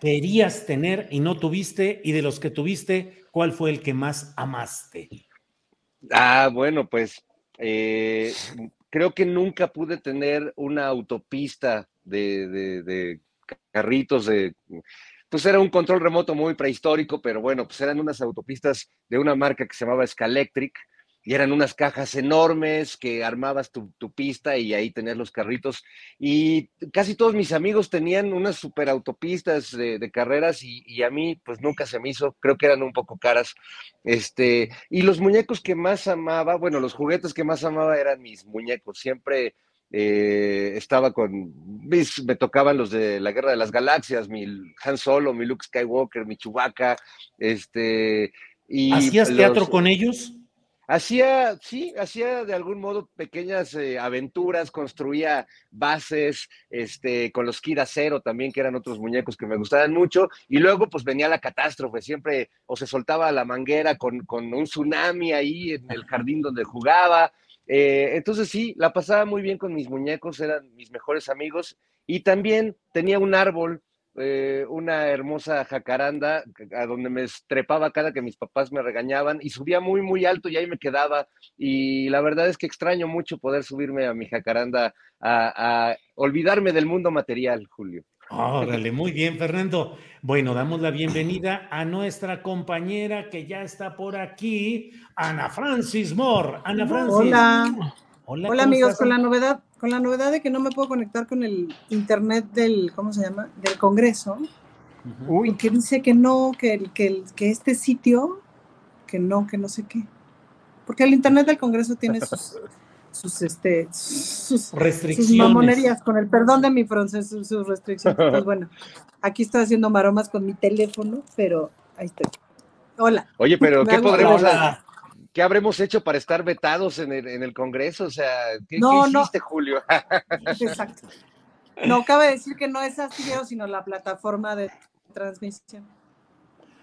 querías tener y no tuviste? Y de los que tuviste, ¿cuál fue el que más amaste? Ah, bueno, pues eh, creo que nunca pude tener una autopista de, carritos, de, pues era un control remoto muy prehistórico, pero bueno, pues eran unas autopistas de una marca que se llamaba Scalectric y eran unas cajas enormes que armabas tu, pista y ahí tenías los carritos. Y casi todos mis amigos tenían unas super autopistas de, carreras y, a mí pues nunca se me hizo, creo que eran un poco caras. Este, y los muñecos que más amaba, bueno, los juguetes que más amaba eran mis muñecos, siempre... Eh, estaba con, me tocaban los de la Guerra de las Galaxias, mi Han Solo, mi Luke Skywalker, mi Chewbacca, este, y ¿Hacías teatro con ellos? Hacía, sí, hacía de algún modo pequeñas eh, aventuras, construía bases, este, con los Kira Cero también, que eran otros muñecos que me gustaban mucho, y luego pues venía la catástrofe, siempre o se soltaba la manguera con, un tsunami ahí en el jardín donde jugaba, eh, entonces sí, la pasaba muy bien con mis muñecos, eran mis mejores amigos, y también tenía un árbol eh, una hermosa jacaranda a donde me trepaba cada que mis papás me regañaban y subía muy, muy alto y ahí me quedaba. Y la verdad es que extraño mucho poder subirme a mi jacaranda a, olvidarme del mundo material, Julio. Órale, muy bien, Fernando. Bueno, damos la bienvenida a nuestra compañera que ya está por aquí, Ana Francis Moore. Ana Francis. Hola. Hola, amigos, con la novedad, con la novedad de que no me puedo conectar con el internet del, ¿cómo se llama? Del Congreso. Uy. Que dice que no, que, que, que este sitio, que no, que no sé qué. Porque el internet del Congreso tiene sus, sus, este, sus restricciones. Sus mamonerías, con el perdón de mi francés, sus, sus restricciones. Pues bueno, aquí estoy haciendo maromas con mi teléfono, pero ahí estoy. Hola. Oye, pero ¿qué podremos hacer? ¿Qué habremos hecho para estar vetados en el, Congreso? O sea, ¿qué, hiciste, Julio? Exacto. No, cabe decir que no es así, sino la plataforma de transmisión.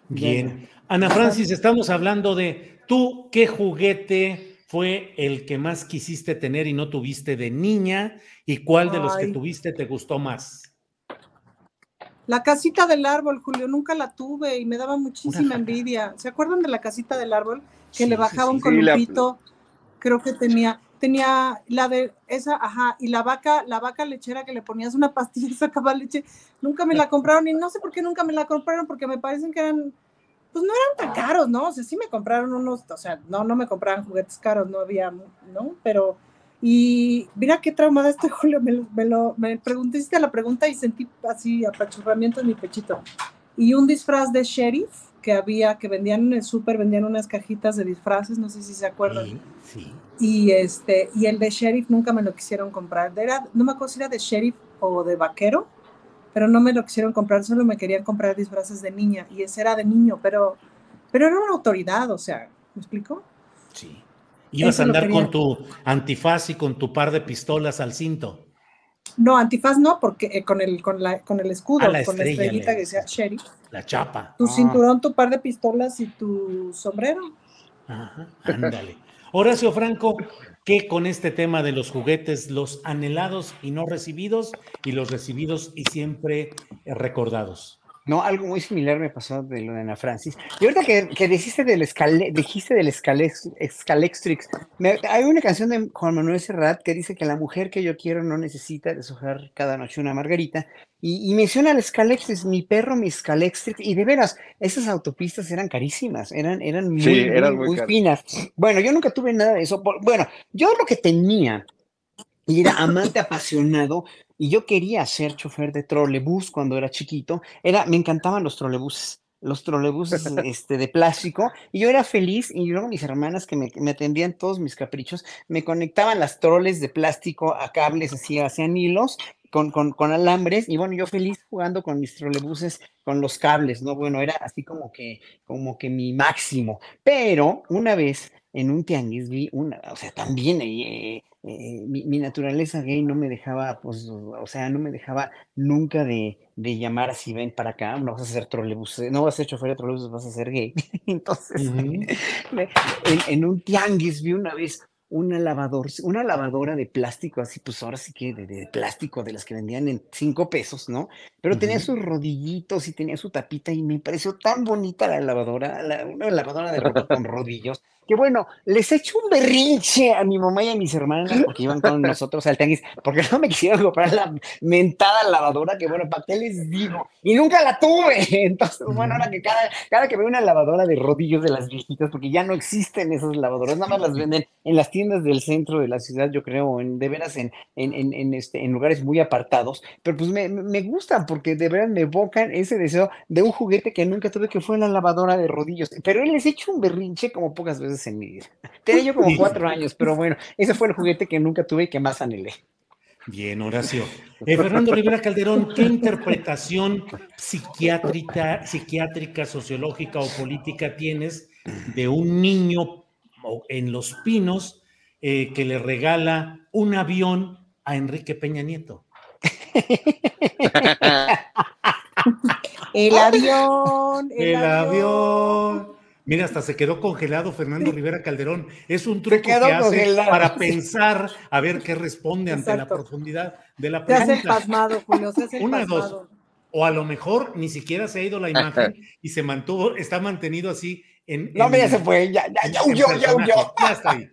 Bien. Ana Francis, estamos hablando de tú, ¿qué juguete fue el que más quisiste tener y no tuviste de niña? ¿Y cuál de los que tuviste te gustó más? La casita del árbol, Julio, nunca la tuve y me daba muchísima envidia. ¿Se acuerdan de la casita del árbol? que le bajaba un columpito, creo que tenía, tenía la de esa, ajá, y la vaca, la vaca lechera que le ponías una pastilla y sacaba leche, nunca me la compraron y no sé por qué nunca me la compraron porque me parecen que eran, pues no eran tan caros, ¿no? O sea, sí me compraron unos, o sea, no, no me compraban juguetes caros, no había, ¿no? Pero, y mira qué traumada estoy, Julio, me, me lo, me preguntaste la pregunta y sentí así apachurramiento en mi pechito. Y un disfraz de sheriff, que había, que vendían en el súper, vendían unas cajitas de disfraces, no sé si se acuerdan. Sí, Y, este, y el de sheriff nunca me lo quisieron comprar. Era, no me acuerdo si era de sheriff o de vaquero, pero no me lo quisieron comprar, solo me querían comprar disfraces de niña, y ese era de niño, pero, pero era una autoridad, o sea, ¿me explico? Sí. Ibas a andar con tu antifaz y con tu par de pistolas al cinto. No, antifaz no, porque eh, con, el, con, la, con el escudo, ah, con la estrellita que decía sheriff. La chapa. Tu ah. cinturón, tu par de pistolas y tu sombrero. Ajá, ándale. Horacio Franco, ¿qué con este tema de los juguetes, los anhelados y no recibidos, y los recibidos y siempre recordados? No, algo muy similar me pasó de lo de Ana Francis. Y ahorita que, que dijiste del, escale, dijiste del Scalextrix, hay una canción de Juan Manuel Serrat que dice que la mujer que yo quiero no necesita deshojar cada noche una margarita. Y, menciona el Scalextrix, mi perro, mi Scalextrix. Y de veras, esas autopistas eran carísimas, eran, eran muy, eran muy, finas. Bueno, yo nunca tuve nada de eso. Bueno, yo lo que tenía y era amante apasionado y yo quería ser chofer de trolebús cuando era chiquito. Era, me encantaban los trolebuses, los trolebuses este, de plástico. Y yo era feliz y luego mis hermanas que me, me, atendían todos mis caprichos, me conectaban las troles de plástico a cables así, hacían hilos con, con, con, alambres y bueno, yo feliz jugando con mis trolebuses, con los cables, ¿no? Bueno, era así como que, como que mi máximo. Pero una vez en un tianguis vi una, o sea, también eh, eh, mi, naturaleza gay no me dejaba, pues, o sea, no me dejaba nunca de, de llamar así, ven para acá, no vas a ser trolebús, no vas a ser chofer de trolebús, vas a ser gay. Entonces, en, en, un tianguis vi una vez una lavadora, una lavadora de plástico, así pues ahora sí que de, plástico, de las que vendían en cinco pesos, ¿no? Pero tenía sus rodillitos y tenía su tapita y me pareció tan bonita la lavadora, una lavadora de ropa con rodillos que bueno, les echo un berrinche a mi mamá y a mis hermanas porque iban con nosotros al tenis, porque no me quisieron comprar la mentada lavadora, que bueno, ¿para qué les digo? Y nunca la tuve. Entonces, bueno, ahora que cada, cada que veo una lavadora de rodillos de las viejitas, porque ya no existen esas lavadoras, nada más las venden en las tiendas del centro de la ciudad, yo creo, en, de veras en, en, en, este, en lugares muy apartados, pero pues me, me gustan porque de veras me evocan ese deseo de un juguete que nunca tuve, que fue la lavadora de rodillos. Pero él les hecho un berrinche como pocas veces en mi vida. Tenía yo como cuatro años, pero bueno, ese fue el juguete que nunca tuve y que más anhelé. Bien, Horacio. Eh, Fernando Rivera Calderón, ¿qué interpretación psiquiátrica, psiquiátrica, sociológica o política tienes de un niño en Los Pinos eh, que le regala un avión a Enrique Peña Nieto? el avión. El, avión. Mira, hasta se quedó congelado Fernando Rivera Calderón. Es un truco que hace para pensar a ver qué responde ante la profundidad de la pregunta. Se hace pasmado, Julio, se hace Una dos. O a lo mejor ni siquiera se ha ido la imagen y se mantuvo, está mantenido así en. No, ya se fue, ya, ya, ya huyó, ya huyó. Ya está ahí.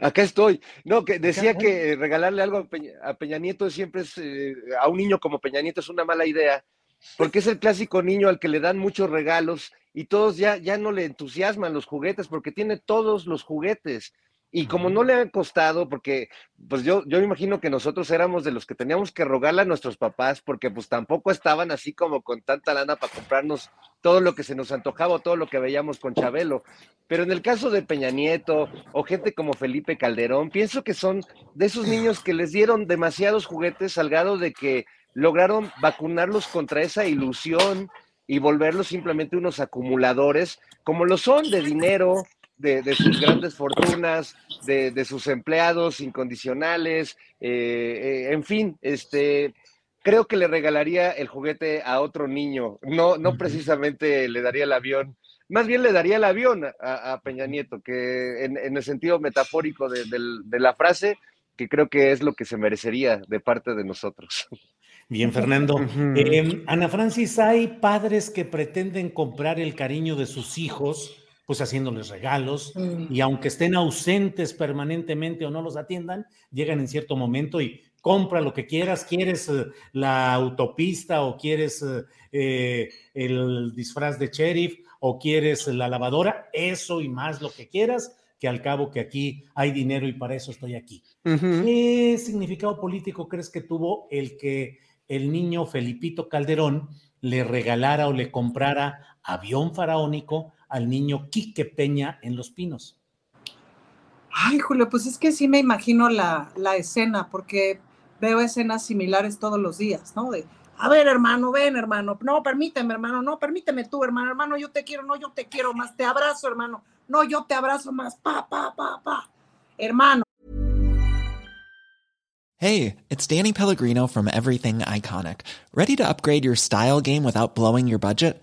Acá estoy. No, que decía que regalarle algo a Peña, Nieto siempre es, eh, a un niño como Peña Nieto es una mala idea, porque es el clásico niño al que le dan muchos regalos y todos ya, ya no le entusiasman los juguetes porque tiene todos los juguetes. Y como no le ha costado, porque pues yo, yo me imagino que nosotros éramos de los que teníamos que rogarle a nuestros papás, porque pues tampoco estaban así como con tanta lana para comprarnos todo lo que se nos antojaba, todo lo que veíamos con Chabelo. Pero en el caso de Peña Nieto o gente como Felipe Calderón, pienso que son de esos niños que les dieron demasiados juguetes al grado de que lograron vacunarlos contra esa ilusión y volverlos simplemente unos acumuladores, como lo son de dinero, de, sus grandes fortunas, de, sus empleados incondicionales, eh, eh, en fin, este, creo que le regalaría el juguete a otro niño, no, no precisamente le daría el avión, más bien le daría el avión a, Peña Nieto, que en, el sentido metafórico de, la frase, que creo que es lo que se merecería de parte de nosotros. Bien, Fernando. Em, Ana Francis, hay padres que pretenden comprar el cariño de sus hijos pues haciéndoles regalos mm. y aunque estén ausentes permanentemente o no los atiendan, llegan en cierto momento y compra lo que quieras, quieres eh, la autopista o quieres eh, el disfraz de sheriff o quieres la lavadora, eso y más lo que quieras, que al cabo que aquí hay dinero y para eso estoy aquí. ¿Qué significado político crees que tuvo el que el niño Felipito Calderón le regalara o le comprara avión faraónico al niño Quique Peña en Los Pinos. Ay, Julio, pues es que sí me imagino la, escena, porque veo escenas similares todos los días, ¿no? De, a ver, hermano, ven, hermano, no, permíteme, hermano, no, permíteme tú, hermano, hermano, yo te quiero, no, yo te quiero más, te abrazo, hermano, no, yo te abrazo más, pa, pa, pa, pa, hermano. Hey, it's Danny Pellegrino from Everything Iconic. ¿Ready to upgrade your style game without blowing your budget?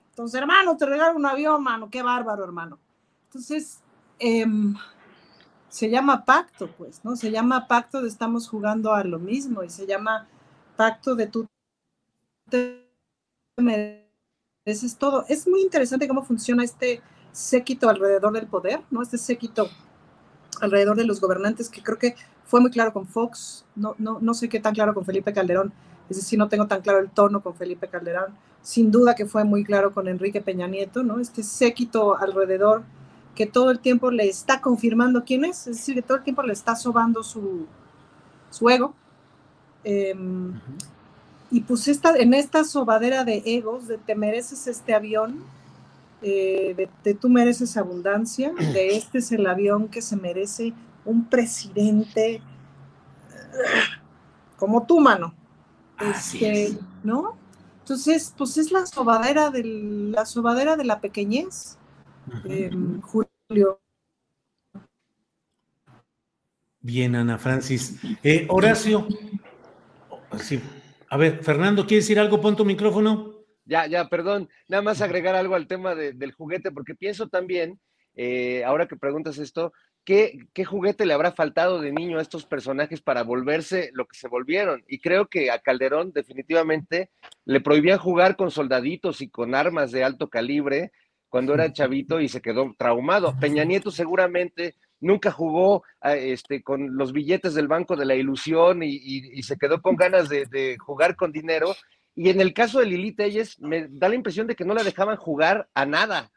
Hermano, te regalo un avión, mano, qué bárbaro, hermano. Entonces, eh, se llama pacto, pues, ¿no? Se llama pacto de estamos jugando a lo mismo y se llama pacto de tú te mereces todo. Es muy interesante cómo funciona este séquito alrededor del poder, ¿no? Este séquito alrededor de los gobernantes, que creo que fue muy claro con Fox, no, no, no sé qué tan claro con Felipe Calderón, es decir, no tengo tan claro el tono con Felipe Calderón, sin duda que fue muy claro con Enrique Peña Nieto, ¿no? Este séquito alrededor que todo el tiempo le está confirmando quién es, es decir, que todo el tiempo le está sobando su, su ego. Eh, y pues esta, en esta sobadera de egos, de te mereces este avión, eh, de, de, tú mereces abundancia, de este es el avión que se merece un presidente como tú, mano. Este, ¿No? Entonces, pues es la sobadera, del, la sobadera de la pequeñez, eh, Julio. Bien, Ana Francis. Eh, Horacio, sí. A ver, Fernando, ¿quieres decir algo? Pon tu micrófono. Ya, ya, perdón. Nada más agregar algo al tema de, del juguete, porque pienso también, eh, ahora que preguntas esto, ¿qué, ¿qué juguete le habrá faltado de niño a estos personajes para volverse lo que se volvieron? Y creo que a Calderón definitivamente le prohibían jugar con soldaditos y con armas de alto calibre cuando era chavito y se quedó traumado. Peña Nieto seguramente nunca jugó este, con los billetes del Banco de la Ilusión y se quedó con ganas de, de, jugar con dinero. Y en el caso de Lili Telles, me da la impresión de que no la dejaban jugar a nada,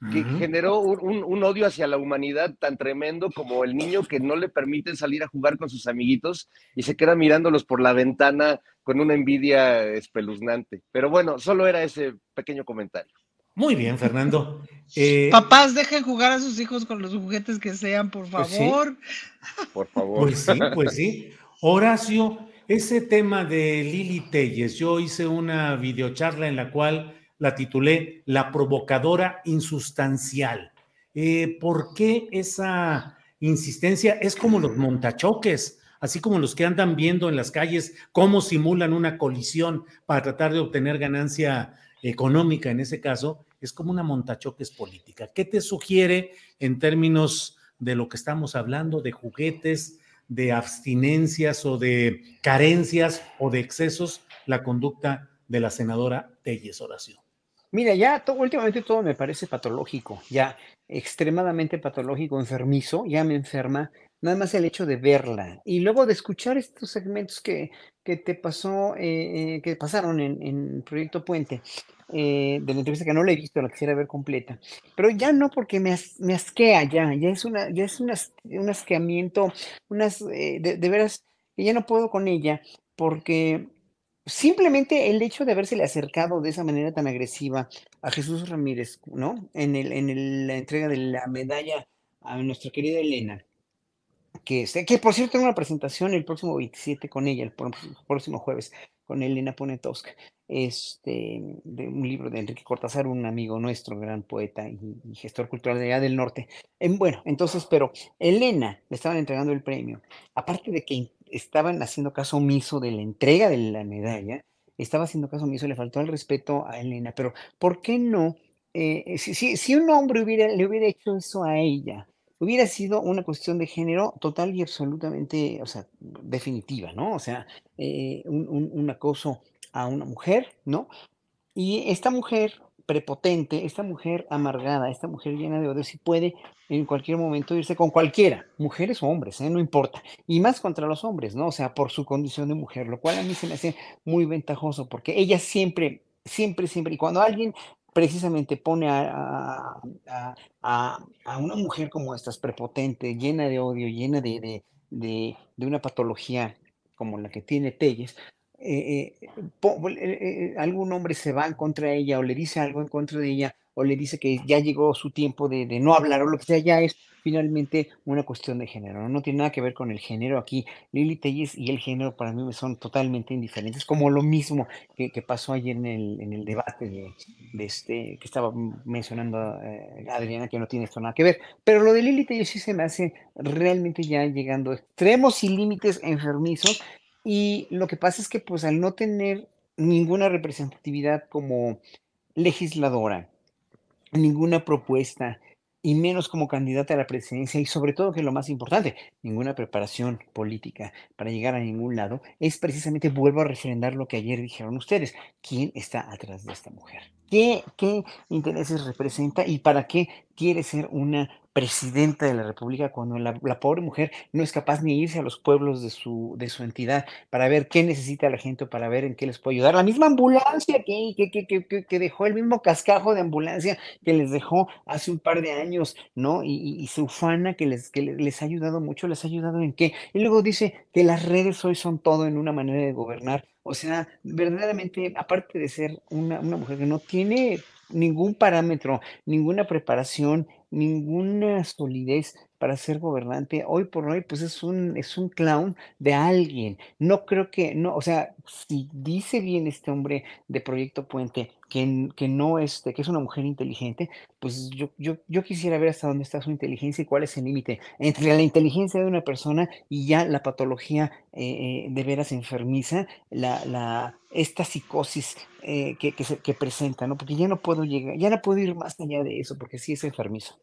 que uh -huh. generó un, un, un, odio hacia la humanidad tan tremendo como el niño que no le permiten salir a jugar con sus amiguitos y se queda mirándolos por la ventana con una envidia espeluznante. Pero bueno, solo era ese pequeño comentario. Muy bien, Fernando. Eh, Papás, dejen jugar a sus hijos con los juguetes que sean, por favor. Pues sí. Por favor. Pues sí, pues sí. Horacio, ese tema de Lili Telles, yo hice una videocharla en la cual la titulé La provocadora insustancial. Eh, ¿Por qué esa insistencia? Es como los montachoques, así como los que andan viendo en las calles cómo simulan una colisión para tratar de obtener ganancia económica en ese caso es como una montachoques política. ¿Qué te sugiere en términos de lo que estamos hablando, de juguetes, de abstinencias o de carencias o de excesos, la conducta de la senadora Telles Oración? Mira, ya últimamente todo me parece patológico, ya extremadamente patológico, enfermizo, ya me enferma nada más el hecho de verla. Y luego de escuchar estos segmentos que, que te pasó, eh, eh, que pasaron en, Proyecto Puente, eh, de la entrevista que no la he visto, la quisiera ver completa, pero ya no porque me, as, me asquea ya, ya es, una, ya es un asqueamiento, unas, de, veras, ya no puedo con ella, porque simplemente el hecho de habérsele acercado de esa manera tan agresiva a Jesús Ramírez, ¿no? En, el, en la entrega de la medalla a nuestra querida Elena, que, que por cierto tengo una presentación el próximo 27 con ella, el próximo jueves, con Elena Poniatowska, este, de un libro de Enrique Cortázar, un amigo nuestro, gran poeta y, y gestor cultural de allá del norte. En, bueno, entonces, pero Elena le estaban entregando el premio, aparte de que estaban haciendo caso omiso de la entrega de la medalla, estaba haciendo caso omiso, le faltó el respeto a Elena, pero ¿por qué no? Eh, si, si, si, un hombre hubiera, le hubiera hecho eso a ella, hubiera sido una cuestión de género total y absolutamente, o sea, definitiva, ¿no? O sea, eh, un, un, un, acoso a una mujer, ¿no? Y esta mujer prepotente, esta mujer amargada, esta mujer llena de odio, si puede en cualquier momento irse con cualquiera, mujeres o hombres, ¿eh? no importa, y más contra los hombres, ¿no? O sea, por su condición de mujer, lo cual a mí se me hace muy ventajoso, porque ella siempre, siempre, siempre, y cuando alguien precisamente pone a, una mujer como esta, prepotente, llena de odio, llena de, de una patología como la que tiene Telles, eh, eh, eh, algún hombre se va en contra de ella o le dice algo en contra de ella o le dice que ya llegó su tiempo de, no hablar o lo que sea, ya es finalmente una cuestión de género. No, tiene nada que ver con el género aquí. Lili Telles y el género para mí son totalmente indiferentes, como lo mismo que, pasó ayer en el, debate de, este que estaba mencionando Adriana, que no tiene esto nada que ver. Pero lo de Lili Telles sí se me hace realmente ya llegando a extremos y límites enfermizos y lo que pasa es que pues al no tener ninguna representatividad como legisladora, ninguna propuesta, y menos como candidata a la presidencia, y sobre todo que lo más importante, ninguna preparación política para llegar a ningún lado, es precisamente, vuelvo a refrendar lo que ayer dijeron ustedes, ¿quién está atrás de esta mujer? ¿Qué, qué intereses representa y para qué quiere ser una presidenta de la República cuando la, pobre mujer no es capaz ni irse a los pueblos de su, de su entidad para ver qué necesita la gente, para ver en qué les puede ayudar. La misma ambulancia que, que, que, dejó, el mismo cascajo de ambulancia que les dejó hace un par de años, ¿no? Y, su ufana que, les, que les ha ayudado mucho, les ha ayudado en qué. Y luego dice que las redes hoy son todo en una manera de gobernar. O sea, verdaderamente, aparte de ser una, una mujer que no tiene ningún parámetro, ninguna preparación, ninguna solidez para ser gobernante, hoy por hoy, pues es un, es un clown de alguien. No creo que, no, o sea, si dice bien este hombre de Proyecto Puente que, que no este, que es una mujer inteligente, pues yo, yo, yo quisiera ver hasta dónde está su inteligencia y cuál es el límite entre la inteligencia de una persona y ya la patología eh, eh, de veras enfermiza, la, la, esta psicosis eh, que, que, se, que presenta, ¿no? Porque ya no puedo llegar, ya no puedo ir más allá de eso, porque sí es enfermizo.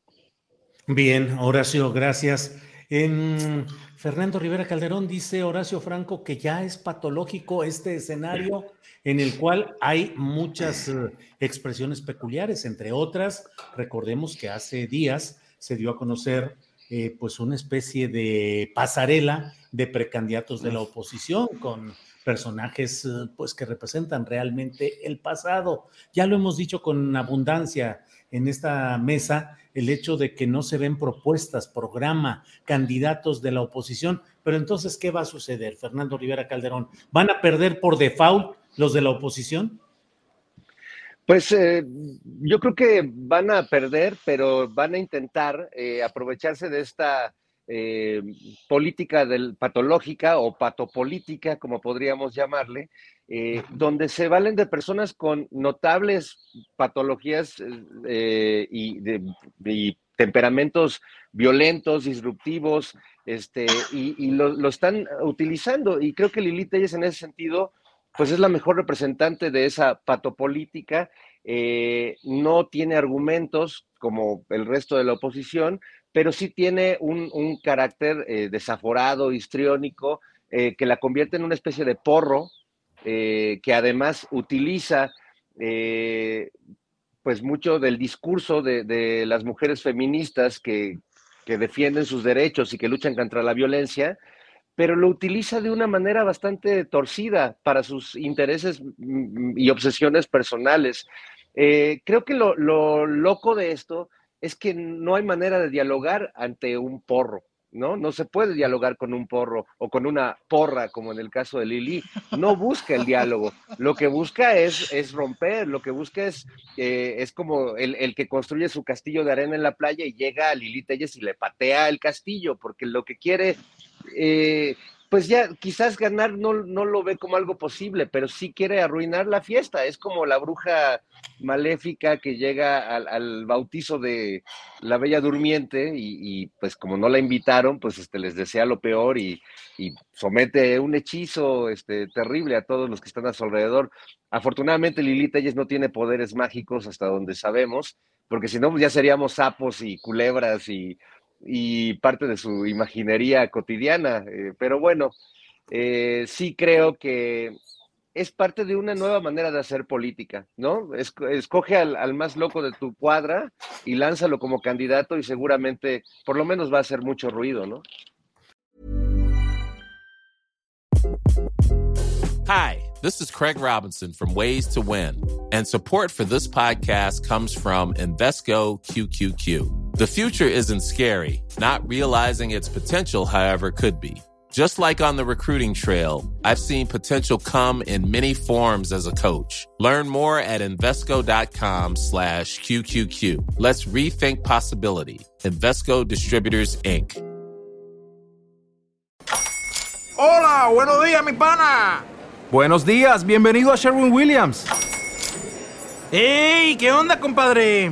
Bien, Horacio, gracias. En Fernando Rivera Calderón dice Horacio Franco que ya es patológico este escenario en el cual hay muchas eh, expresiones peculiares, entre otras, recordemos que hace días se dio a conocer eh, pues una especie de pasarela de precandidatos de la oposición con personajes eh, pues que representan realmente el pasado. Ya lo hemos dicho con abundancia en esta mesa el hecho de que no se ven propuestas, programa, candidatos de la oposición. Pero entonces, ¿qué va a suceder, Fernando Rivera Calderón? ¿Van a perder por default los de la oposición? Pues eh, yo creo que van a perder, pero van a intentar eh, aprovecharse de esta eh, política del, patológica o patopolítica, como podríamos llamarle, eh, donde se valen de personas con notables patologías eh, y, de, temperamentos violentos, disruptivos, este, y, lo, están utilizando. Y creo que Lili Telles en ese sentido, pues es la mejor representante de esa patopolítica. no tiene argumentos como el resto de la oposición, pero sí tiene un, carácter eh, desaforado, histriónico, eh, que la convierte en una especie de porro, eh, que además utiliza pues mucho del discurso de, las mujeres feministas que, que, defienden sus derechos y que luchan contra la violencia, pero lo utiliza de una manera bastante torcida para sus intereses mm, y obsesiones personales. creo que lo, lo loco de esto es que no hay manera de dialogar ante un porro, ¿no? No se puede dialogar con un porro o con una porra, como en el caso de Lili. No busca el diálogo. Lo que busca es, es romper, lo que busca es, eh, es como el, que construye su castillo de arena en la playa y llega a Lili Telles y le patea el castillo, porque lo que quiere eh, pues ya quizás ganar no, no lo ve como algo posible, pero sí quiere arruinar la fiesta. Es como la bruja maléfica que llega al, bautizo de la Bella Durmiente y, pues como no la invitaron, pues este, les desea lo peor y, somete un hechizo este, terrible a todos los que están a su alrededor. Afortunadamente Lilita ella no tiene poderes mágicos hasta donde sabemos, porque si no, pues ya seríamos sapos y culebras y y parte de su imaginería cotidiana. Eh, pero bueno, eh, sí creo que es parte de una nueva manera de hacer política, ¿no? escoge al, más loco de tu cuadra y lánzalo como candidato y seguramente por lo menos va a hacer mucho ruido, ¿no? Hi, this is Craig Robinson from Ways to Win, and support for this podcast comes from Invesco QQQ. The future isn't scary, not realizing its potential, however, could be. Just like on the recruiting trail, I've seen potential come in many forms as a coach. Learn more at Invesco.com slash QQQ. Let's rethink possibility. Investco Distributors, Inc. Hola, buenos días, mi pana. Buenos días, bienvenido a Sherwin Williams. ¡Ey! ¿Qué onda, compadre?